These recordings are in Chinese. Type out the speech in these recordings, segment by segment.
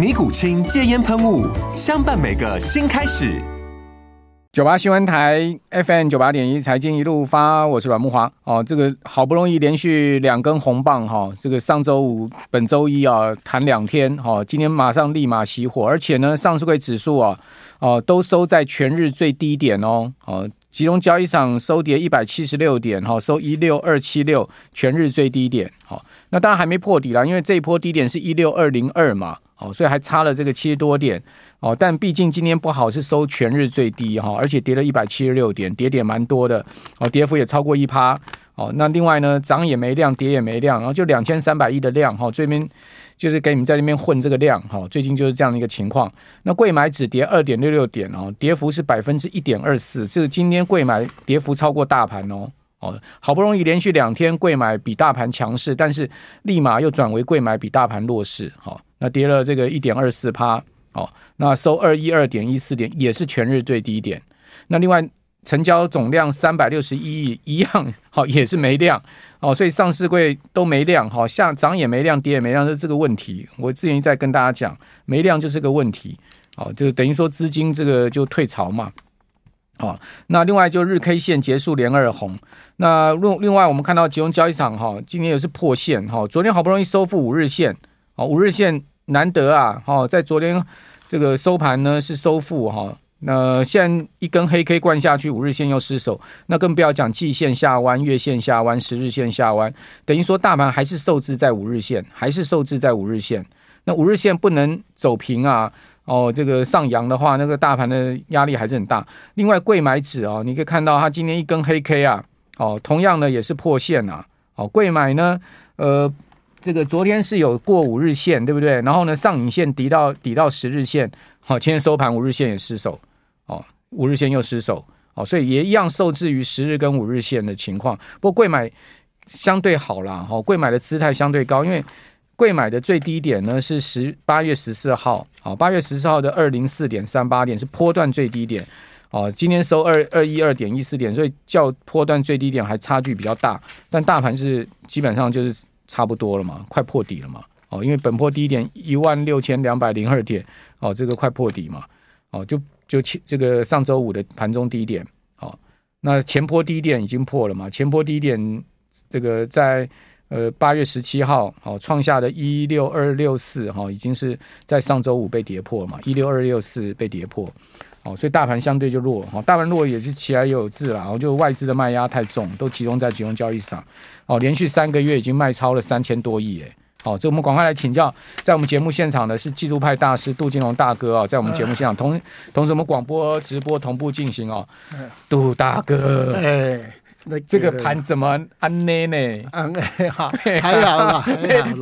尼古清戒烟喷雾，相伴每个新开始。九八新闻台 FM 九八点一，财经一路发，我是阮慕华。哦，这个好不容易连续两根红棒哈、哦，这个上周五、本周一啊，弹两天哈、哦，今天马上立马熄火，而且呢，上市柜指数啊，哦，都收在全日最低点哦，哦，集中交易场收跌一百七十六点哈、哦，收一六二七六，全日最低点。好、哦，那当然还没破底啦，因为这一波低点是一六二零二嘛。哦，所以还差了这个七十多点哦，但毕竟今天不好，是收全日最低哈，而且跌了一百七十六点，跌点蛮多的哦，跌幅也超过一趴哦。那另外呢，涨也没量，跌也没量，然后就两千三百亿的量哈，这边就是给你们在那边混这个量哈。最近就是这样的一个情况。那柜买只跌二点六六点哦，跌幅是百分之一点二四，这个今天柜买跌幅超过大盘哦哦，好不容易连续两天柜买比大盘强势，但是立马又转为柜买比大盘弱势哈。那跌了这个一点二四趴，哦，那收二一二点一四点，也是全日最低点。那另外成交总量三百六十一亿，一样，好，也是没量，哦，所以上市柜都没量，好，像涨也没量，跌也没量，是这个问题。我之前在跟大家讲，没量就是个问题，哦，就等于说资金这个就退潮嘛，好，那另外就日 K 线结束连二红，那另另外我们看到集中交易场哈，今天也是破线，哈，昨天好不容易收复五日线，哦，五日线。难得啊，哦，在昨天这个收盘呢是收复哈，那现一根黑 K 灌下去，五日线又失守，那更不要讲季线下弯、月线下弯、十日线下弯，等于说大盘还是受制在五日线，还是受制在五日线。那五日线不能走平啊，哦，这个上扬的话，那个大盘的压力还是很大。另外，柜买指啊，你可以看到它今天一根黑 K 啊，哦，同样呢也是破线啊，哦，柜买呢，呃。这个昨天是有过五日线，对不对？然后呢，上影线抵到抵到十日线，好，今天收盘五日线也失守，哦，五日线又失守，哦，所以也一样受制于十日跟五日线的情况。不过贵买相对好啦，哈，贵买的姿态相对高，因为贵买的最低点呢是十八月十四号，好，八月十四号的二零四点三八点是波段最低点，哦，今天收二二一二点一四点，所以较波段最低点还差距比较大，但大盘是基本上就是。差不多了嘛，快破底了嘛，哦，因为本波低点一万六千两百零二点，哦，这个快破底嘛，哦，就就前这个上周五的盘中低点，哦，那前波低点已经破了嘛，前波低点这个在呃八月十七号，哦，创下的一六二六四，哈，已经是在上周五被跌破嘛，一六二六四被跌破。哦，所以大盘相对就弱，哈，大盘弱也是其来也有自啦，然后就外资的卖压太重，都集中在集中交易上，哦，连续三个月已经卖超了三千多亿，哎，好，这我们赶快来请教，在我们节目现场的是技术派大师杜金龙大哥啊，在我们节目现场同同时我们广播直播同步进行哦，杜大哥，哎。那个、这个盘怎么安呢呢？安呢 好，还好啦，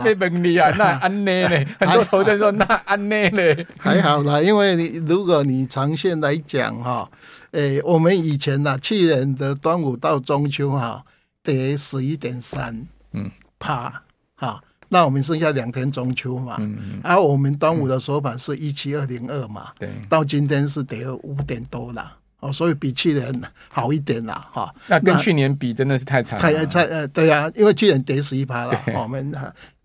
被被问你啊，那安呢呢？很多投资人说那安呢呢？还好啦，因为你如果你长线来讲哈，诶，我们以前呐，去年的端午到中秋哈，得十一点三，嗯，趴，哈，那我们剩下两天中秋嘛，嗯嗯，而我们端午的收盘是一七二零二嘛，对，到今天是跌了五点多了。哦，所以比去年好一点啦，哈。那跟去年比真的是太惨了。太太呃，对呀、啊，因为去年跌十一趴了，我们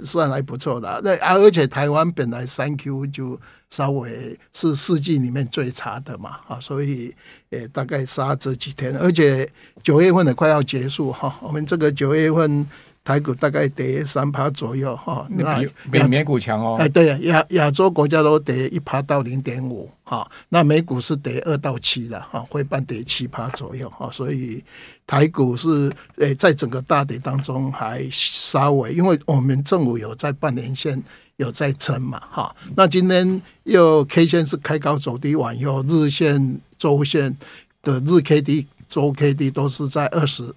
算还不错的。那而且台湾本来三 Q 就稍微是四季里面最差的嘛，啊，所以呃大概杀这几天，而且九月份也快要结束哈，我们这个九月份台股大概跌三趴左右哈，那比比美股强哦。哎，对亚亚洲国家都跌一趴到零点五哈，那美股是跌二到七的哈，会半跌七趴左右哈，所以台股是诶在整个大跌当中还稍微，因为我们政府有在半年线有在撑嘛哈，那今天又 K 线是开高走低，往右日线、周线的日 K D、周 K D 都是在二十。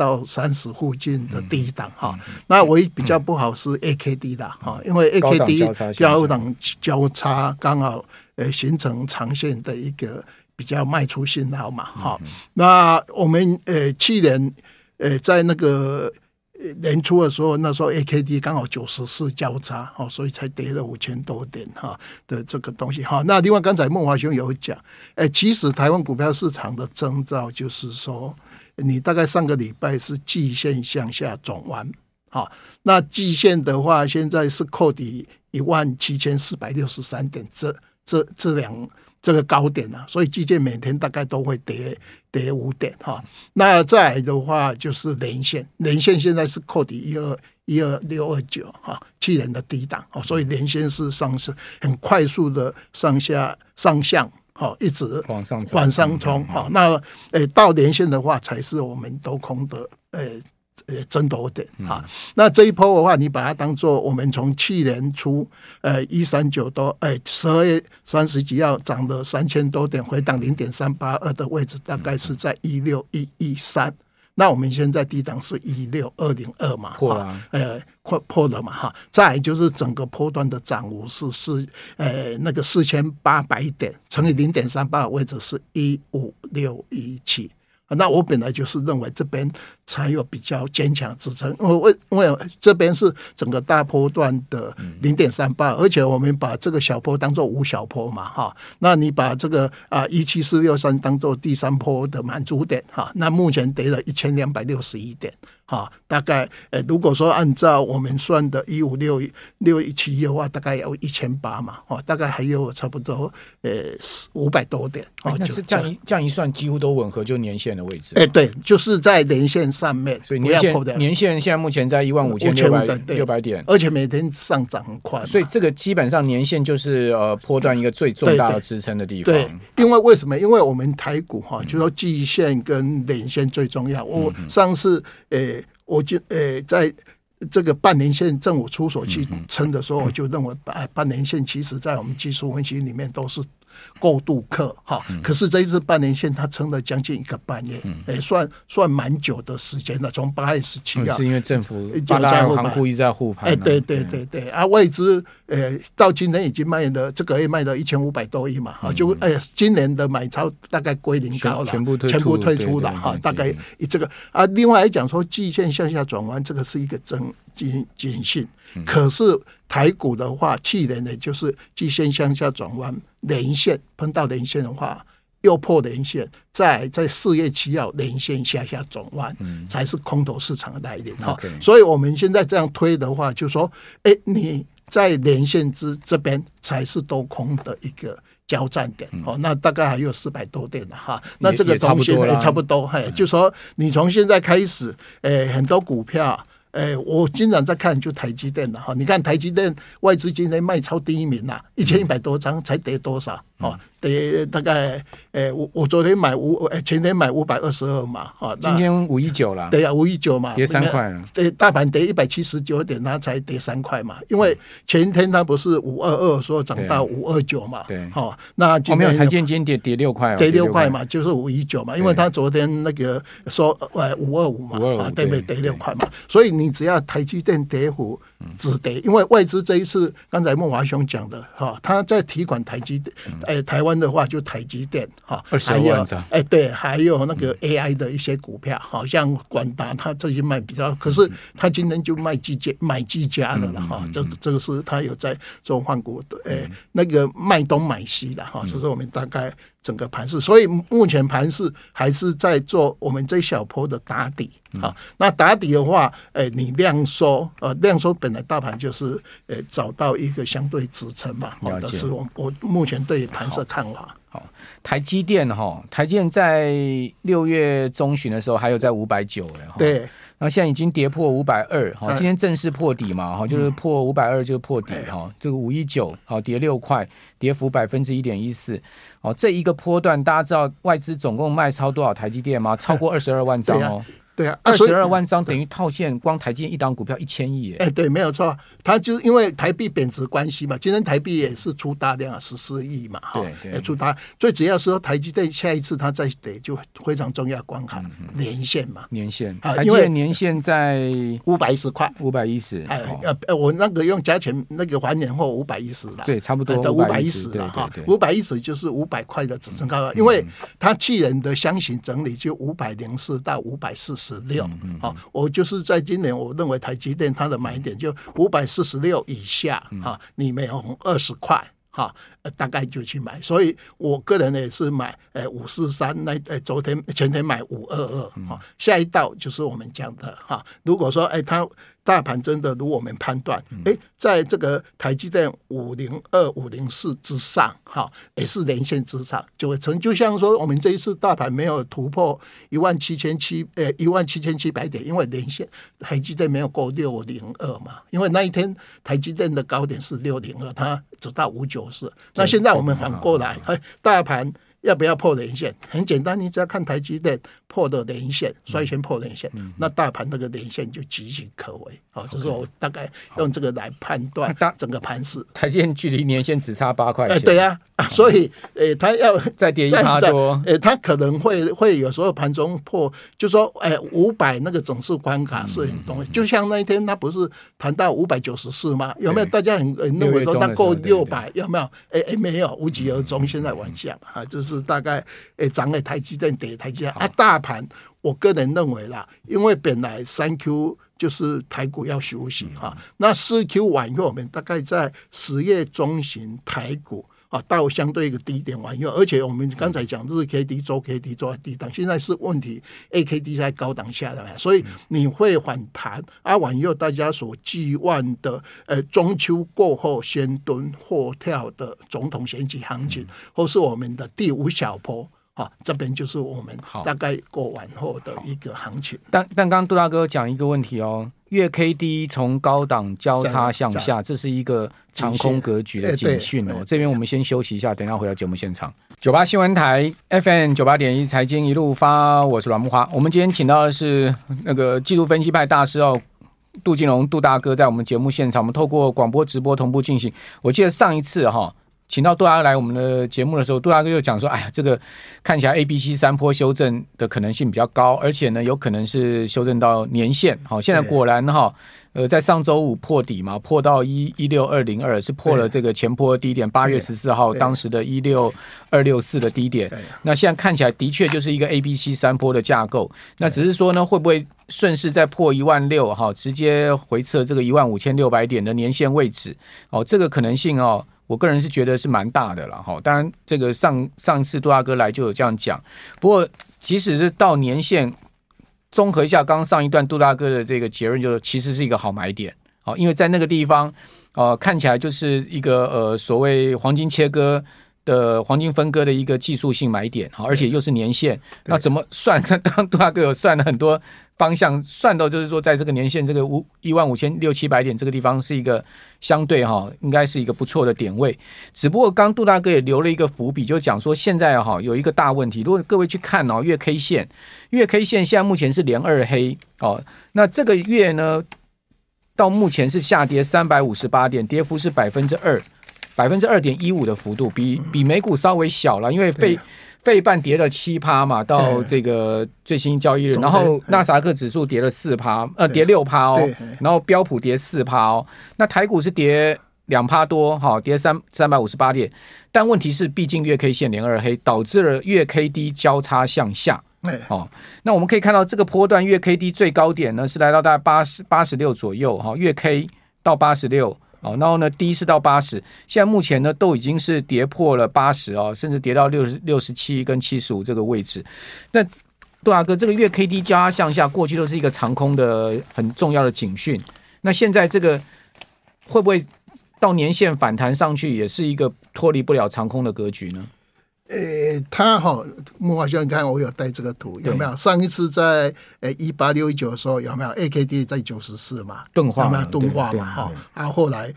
到三十附近的低档哈，那唯一比较不好是 AKD 的哈，因为 AKD 高档交叉刚好呃形成长线的一个比较卖出信号嘛哈。那我们呃去年呃在那个年初的时候，那时候 AKD 刚好九十四交叉哦，所以才跌了五千多点哈的这个东西哈。那另外刚才孟华兄有讲，哎，其实台湾股票市场的征兆就是说。你大概上个礼拜是季线向下转弯，好，那季线的话，现在是扣底一万七千四百六十三点，这这这两这个高点啊，所以季线每天大概都会跌跌五点哈。那再来的话就是连线，连线现在是扣底一二一二六二九哈，去年的低档，所以连线是上升很快速的上下上向。好，一直往上往上冲。好，那诶，到连线的话，才是我们多空的诶诶争夺点啊。那这一波的话，你把它当做我们从去年初呃一三九多诶十二月三十几号涨了三千多点，回档零点三八二的位置，大概是在一六一一三。那我们现在低档是一六二零二嘛，破了，呃，破破了嘛哈。再就是整个波段的涨幅是四，呃，那个四千八百点乘以零点三八的位置是一五六一七。那我本来就是认为这边才有比较坚强支撑，我为因为这边是整个大波段的零点三八，而且我们把这个小波当做五小波嘛，哈，那你把这个啊一七四六三当做第三波的满足点，哈，那目前跌了一千两百六十一点。好，大概呃，如果说按照我们算的一五六六一七的话，大概有一千八嘛，哦，大概还有差不多呃五百多点。哦，就是这样一这样一算，几乎都吻合就年线的位置。哎，对，就是在年线上面，所以年线年线现在目前在一万五千六百六百点，而且每天上涨很快，所以这个基本上年线就是呃波段一个最重大的支撑的地方。对，因为为什么？因为我们台股哈，就说季线跟年线最重要。我上次呃。我就呃，在这个半年线政府出手去撑的时候，我就认为半半年线其实在我们技术分析里面都是。过渡客哈，可是这一次半年线它撑了将近一个半月，哎，算算蛮久的时间了。从八月十七号，是因为政府八大行库一直在护盘，哎，对对对对，啊，外资呃到今天已经卖了这个月卖了一千五百多亿嘛，啊，就哎今年的买超大概归零高了，全部全部退出了哈，大概以这个啊，另外来讲说季线向下转弯，这个是一个真警警讯，可是。台股的话，去年呢就是季线向下转弯，连线碰到连线的话，又破连线，在在四月七号连线下下转弯，才是空头市场的来临哈。所以我们现在这样推的话，就说，哎，你在连线之这边才是多空的一个交战点哦。那大概还有四百多点的哈。那这个东西也差不多，嘿，就说你从现在开始，哎，很多股票。哎，我经常在看就台积电的哈，你看台积电外资今天卖超第一名呐，一千一百多张才跌多少？哦？得大概，诶，我我昨天买五，诶，前天买五百二十二嘛，哈，今天五一九了，对呀，五一九嘛，跌三块了，对，大盘跌一百七十九点，它才跌三块嘛，因为前天它不是五二二说涨到五二九嘛，对，好，那今天台积电今天跌跌六块，跌六块嘛，就是五一九嘛，因为它昨天那个说，呃，五二五嘛，啊，对不对？跌六块嘛，所以你只要台积电跌幅。止跌，因为外资这一次，刚才孟华兄讲的哈，他在提款台积电，哎，台湾的话就台积电哈，还有哎对，还有那个 AI 的一些股票，好像广达他这些卖比较，可是他今天就卖技嘉买技嘉的了哈，这这个是他有在做换股的，哎，那个卖东买西的哈，所以说我们大概。整个盘势，所以目前盘势还是在做我们这一小波的打底啊。那打底的话，哎，你量缩，呃，量缩本来大盘就是诶找到一个相对支撑嘛。好的，是我我目前对盘势看法。好，台积电哈，台积电在六月中旬的时候还有在五百九哎。对。然后现在已经跌破五百二，哈，今天正式破底嘛，哈，就是破五百二就是破底，哈、嗯，这个五一九，好，跌六块，跌幅百分之一点一四，哦，这一个波段，大家知道外资总共卖超多少台积电吗？超过二十二万张哦。对啊，二十二万张等于套现，光台积电一档股票一千亿。哎，对，没有错，它就是因为台币贬值关系嘛。今天台币也是出大量十四亿嘛，哈，也出大。最主要是说台积电下一次它再跌就非常重要关卡，年限嘛，年限啊，因为年限在五百一十块，五百一十。哎，呃，我那个用加权那个还年后五百一十了，对，差不多五百一十了哈，五百一十就是五百块的支撑高，因为它去年的箱型整理就五百零四到五百四十六，好。我就是在今年，我认为台积电它的买点就五百四十六以下，哈，你每红二十块，哈，大概就去买。所以我个人也是买，诶，五四三那，诶，昨天前天买五二二，哈，下一道就是我们讲的，哈，如果说，诶，它。大盘真的如我们判断，哎，在这个台积电五零二五零四之上，哈，也是连线之上，就会成。就像说，我们这一次大盘没有突破一万七千七，呃，一万七千七百点，因为连线台积电没有过六零二嘛，因为那一天台积电的高点是六零二，它走到五九四。那现在我们反过来，哎，大盘。要不要破连线？很简单，你只要看台积电破的连线，率先破连线，那大盘那个连线就岌岌可危。好 Okay.，这是我大概用这个来判断整个盘势。台积电距离年线只差八块钱。哎，对呀、啊，所以，诶，它要再跌一趴多，诶，它可能会会有时候盘中破，就说，诶，五百那个整数关卡是很重要。就像那一天，它不是谈到五百九十四吗？有没有？大家很认为说它够六百，有没有？哎哎，没有，无疾而终。现在往下啊，就是。是大概诶，涨了台积电跌台积电啊，大盘我个人认为啦，因为本来三 Q 就是台股要休息哈，那四 Q 完以后，我们大概在十月中旬台股。啊，到相对一个低点完以后，而且我们刚才讲日 K D、周 K D 都在低档，现在是问题 A K D 在高档下来，所以你会反弹。啊，完以后大家所寄望的，呃，中秋过后先蹲后跳的总统选举行情，或是我们的第五小波，啊，这边就是我们大概过完后的一个行情。但但刚刚杜大哥讲一个问题哦。月 K D 从高档交叉向下，这是一个长空格局的警讯哦。这边我们先休息一下，等一下回到节目现场。九八新闻台 FM 九八点一财经一路发，我是阮木花。我们今天请到的是那个技术分析派大师哦，杜金龙杜大哥，在我们节目现场，我们透过广播直播同步进行。我记得上一次哈。请到杜大哥来我们的节目的时候，杜大哥又讲说：“哎呀，这个看起来 A、B、C 三波修正的可能性比较高，而且呢，有可能是修正到年线。好，现在果然哈，呃，在上周五破底嘛，破到一一六二零二，是破了这个前波低点，八月十四号当时的一六二六四的低点。那现在看起来的确就是一个 A、B、C 三波的架构。那只是说呢，会不会顺势再破一万六？哈，直接回测这个一万五千六百点的年线位置？哦，这个可能性哦。”我个人是觉得是蛮大的了哈，当然这个上上次杜大哥来就有这样讲，不过即使是到年限，综合一下刚上一段杜大哥的这个结论，就是其实是一个好买点，好，因为在那个地方，呃，看起来就是一个呃所谓黄金切割的黄金分割的一个技术性买点，好，而且又是年线，那怎么算？刚刚杜大哥有算了很多。方向算到就是说，在这个年线这个五一万五千六七百点这个地方是一个相对哈，应该是一个不错的点位。只不过刚杜大哥也留了一个伏笔，就讲说现在哈有一个大问题。如果各位去看哦，月 K 线，月 K 线现在目前是连二黑哦。那这个月呢，到目前是下跌三百五十八点，跌幅是百分之二，百分之二点一五的幅度，比比美股稍微小了，因为费。费半跌了七趴嘛，到这个最新交易日，然后纳斯达克指数跌了四趴，呃，跌六趴哦，然后标普跌四趴哦，那台股是跌两趴多，哈，跌三三百五十八点，但问题是，毕竟月 K 线连二黑，导致了月 K D 交叉向下，哦，那我们可以看到这个波段月 K D 最高点呢是来到大概八十八十六左右，哈，月 K 到八十六。哦，然后呢，第一次到八十，现在目前呢都已经是跌破了八十哦，甚至跌到六十六十七跟七十五这个位置。那杜大哥，这个月 K D 加向下，过去都是一个长空的很重要的警讯。那现在这个会不会到年线反弹上去，也是一个脱离不了长空的格局呢？呃，他哈木华兄，你看我有带这个图，有没有？上一次在呃一八六一九的时候，有没有 AKD 在九十四嘛？钝化有没有钝化嘛？哈，啊，后来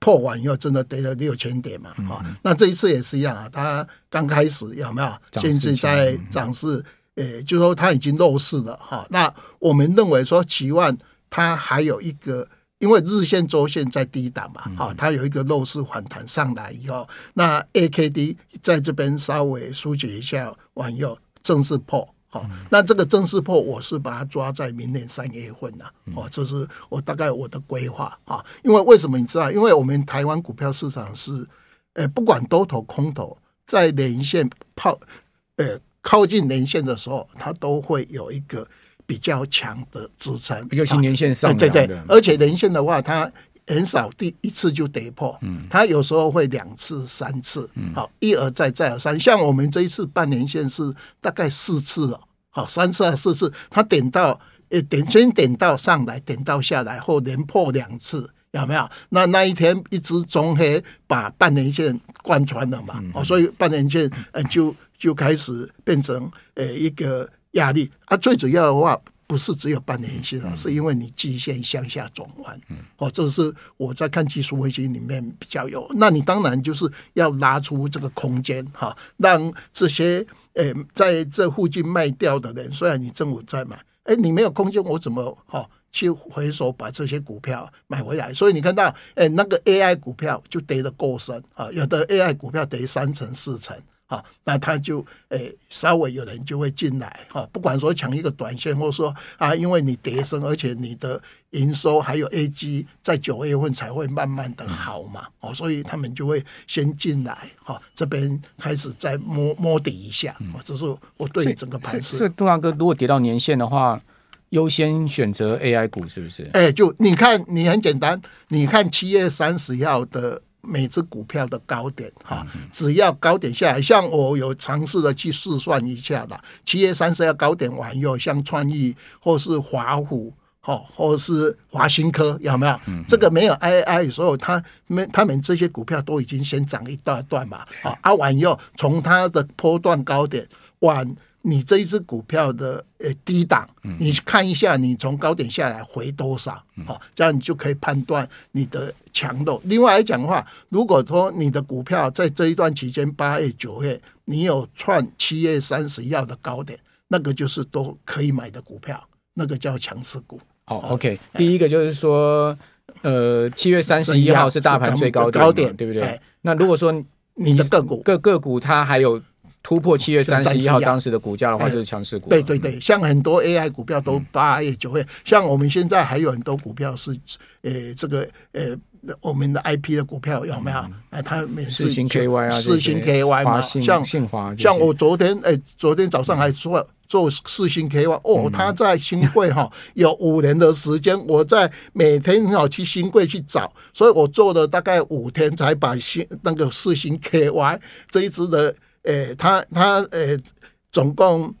破完以后，真的跌了六千点嘛？哈、嗯，那这一次也是一样啊，他刚开始有没有？现在在涨势，呃，就说他已经弱势了哈。那我们认为说，期望它还有一个。因为日线、周线在低档嘛，好，它有一个弱势反弹上来以后，那 A K D 在这边稍微疏解一下，完以后正式破，好，那这个正式破，我是把它抓在明年三月份呐，哦，这是我大概我的规划啊。因为为什么你知道？因为我们台湾股票市场是，呃，不管多头空头，在连线泡，呃，靠近连线的时候，它都会有一个。比较强的支撑，尤其年线上，对对对，而且年线的话，它很少第一次就跌破，嗯，它有时候会两次、三次，嗯，好，一而再，再而三。像我们这一次半年线是大概四次了，好，三次还是四次，它点到，呃，点先点到上来，点到下来后连破两次，有没有？那那一天一只中黑把半年线贯穿了嘛，哦、嗯，所以半年线呃就就开始变成呃一个。压力啊，最主要的话不是只有半年线啊，是因为你季线向下转弯，哦，这是我在看技术分析里面比较有。那你当然就是要拉出这个空间哈，让这些诶在这附近卖掉的人，虽然你政府在买，哎，你没有空间，我怎么哈去回手把这些股票买回来？所以你看到诶那个 AI 股票就跌得够深啊，有的 AI 股票跌三成四成。好，那他就诶、欸，稍微有人就会进来哈，不管说抢一个短线，或者说啊，因为你跌升，而且你的营收还有 A G 在九月份才会慢慢的好嘛，哦，所以他们就会先进来哈，这边开始再摸摸底一下，哦，这是我对整个盘势。所以，杜大哥，如果跌到年线的话，优先选择 A I 股是不是？哎、欸，就你看，你很简单，你看七月三十号的。每只股票的高点哈，只要高点下来，像我有尝试的去试算一下的，七月三十号高点完以后，像创意或是华虎，哦，或是华新科，有没有？这个没有 I I 所以他们他们这些股票都已经先涨一大段嘛，啊，啊完以后从它的波段高点往。你这一只股票的呃低档，你看一下，你从高点下来回多少？好，这样你就可以判断你的强度。另外来讲的话，如果说你的股票在这一段期间，八月、九月，你有创七月三十一号的高点，那个就是都可以买的股票，那个叫强势股。好，OK，第一个就是说，呃，七月三十一号是大盘最高点，高点对不对？那如果说你的个股个个股它还有。突破七月三十一号当时的股价的话，就是强势股。对对对，像很多 AI 股票都八月九月，像我们现在还有很多股票是，呃，这个呃，我们的 IP 的股票有没有？哎，它每次四星 KY 啊，四星 KY 嘛，像像我昨天哎，昨天早上还说做四星 KY，哦，它在新贵哈 有五年的时间，我在每天要去新贵去找，所以我做了大概五天才把新那个四星 KY 这一支的。诶、他他诶、总共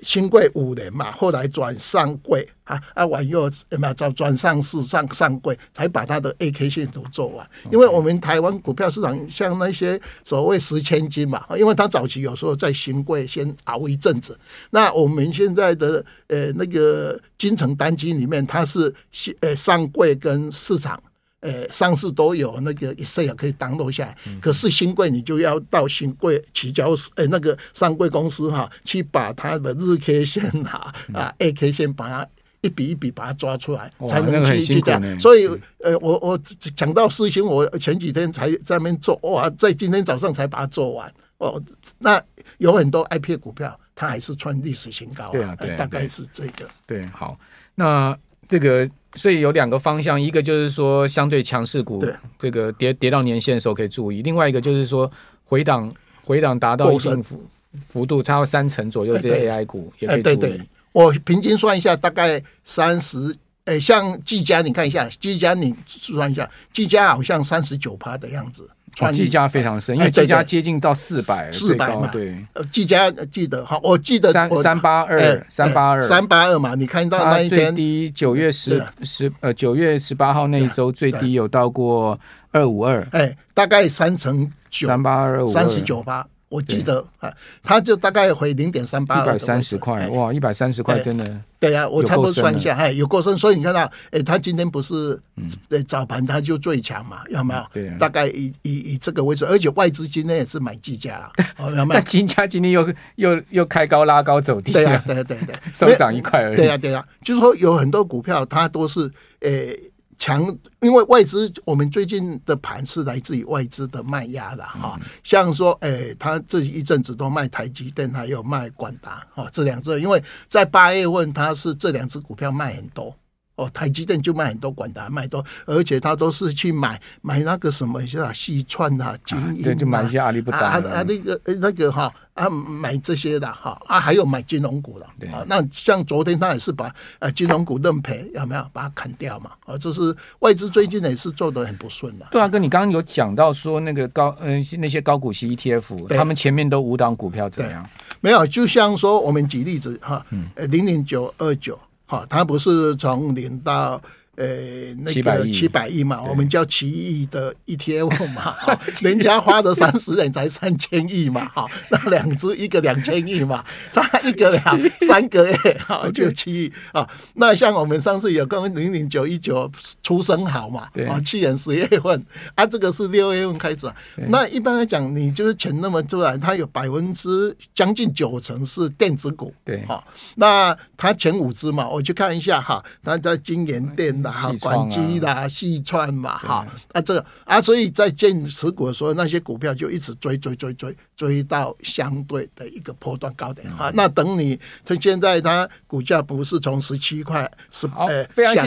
新贵五年嘛，后来转上柜啊啊，完又嘛转转上市上上柜，才把他的 A K 线图做完。因为我们台湾股票市场像那些所谓十千金嘛，因为他早期有时候在新贵先熬一阵子。那我们现在的呃那个金城单金里面，它是新呃上柜跟市场。呃，上市都有那个 Excel 可以 download 下来，嗯、可是新贵你就要到新贵期交所，呃，那个上柜公司哈，去把它的日 K 线啊、嗯、啊 A K 线把它一笔一笔把它抓出来，才能去去这样。所以，呃，我我讲到事情，我前几天才在那边做，哇，在今天早上才把它做完。哦，那有很多 I P 股票，它还是创历史新高，对啊，对，大概是这个。对，好，那这个。所以有两个方向，一个就是说相对强势股，这个跌跌到年线的时候可以注意；另外一个就是说回档回档达到一定幅幅度，超过三成左右这些 AI 股也可以注意。对对，我平均算一下，大概三十。诶，像技嘉，你看一下，技嘉你算一下，技嘉好像三十九趴的样子。技嘉非常深，因为技嘉接近到四百，四百嘛。对，呃，技嘉记得好，我记得三三八二，三八二，三八二嘛。你看到那一天最低九月十十呃九月十八号那一周最低有到过二五二，哎，大概三成九，三八二五，三十九八。我记得啊，它就大概回零点三八，一百三十块哇，一百三十块真的。对呀、啊，我差不多算一下，哎，有过深，所以你看到，哎，它今天不是，呃，早盘它就最强嘛，有没有？对、啊、大概以以以这个为主，而且外资今天也是买技嘉，有没有？那金价今天又又又开高拉高走低，对呀、啊，对对对，收 涨一块而已。对呀、啊，对呀、啊，就是说有很多股票它都是，呃。强，因为外资，我们最近的盘是来自于外资的卖压了哈，像说，哎、欸，他这一阵子都卖台积电，还有卖广达，哈，这两只，因为在八月份，它是这两只股票卖很多。哦，台积电就卖很多，管达卖多，而且他都是去买买那个什么，像细串啊、金银啊，对，就买一些阿里不达啊啊那个那个哈啊买这些的哈啊，还有买金融股的啊。那像昨天他也是把呃金融股认赔，有没有把它砍掉嘛？啊，这是外资最近也是做的很不顺的。对啊，哥，你刚刚有讲到说那个高嗯、呃、那些高股息 ETF，他们前面都五档股票怎样？没有，就像说我们举例子哈，呃零零九二九。好，它不是从零到。呃，那个七百亿嘛，我们叫 七亿的 ETF 嘛，人家花的三十年才三千亿嘛，哈，那两只一个两千亿嘛，他一个两三个月哈 就七亿啊。那像我们上次有跟零零九一九出生好嘛，啊，去年十月份啊，这个是六月份开始。那一般来讲，你就是钱那么出来，它有百分之将近九成是电子股，对，哈。那它前五只嘛，我去看一下哈，它在京元电好，管机啦，细串嘛，哈，啊，这个啊，所以在建持股的时候，那些股票就一直追追追追追到相对的一个波段高点，哈，那等你，它现在它股价不是从十七块，十呃，非常谢谢。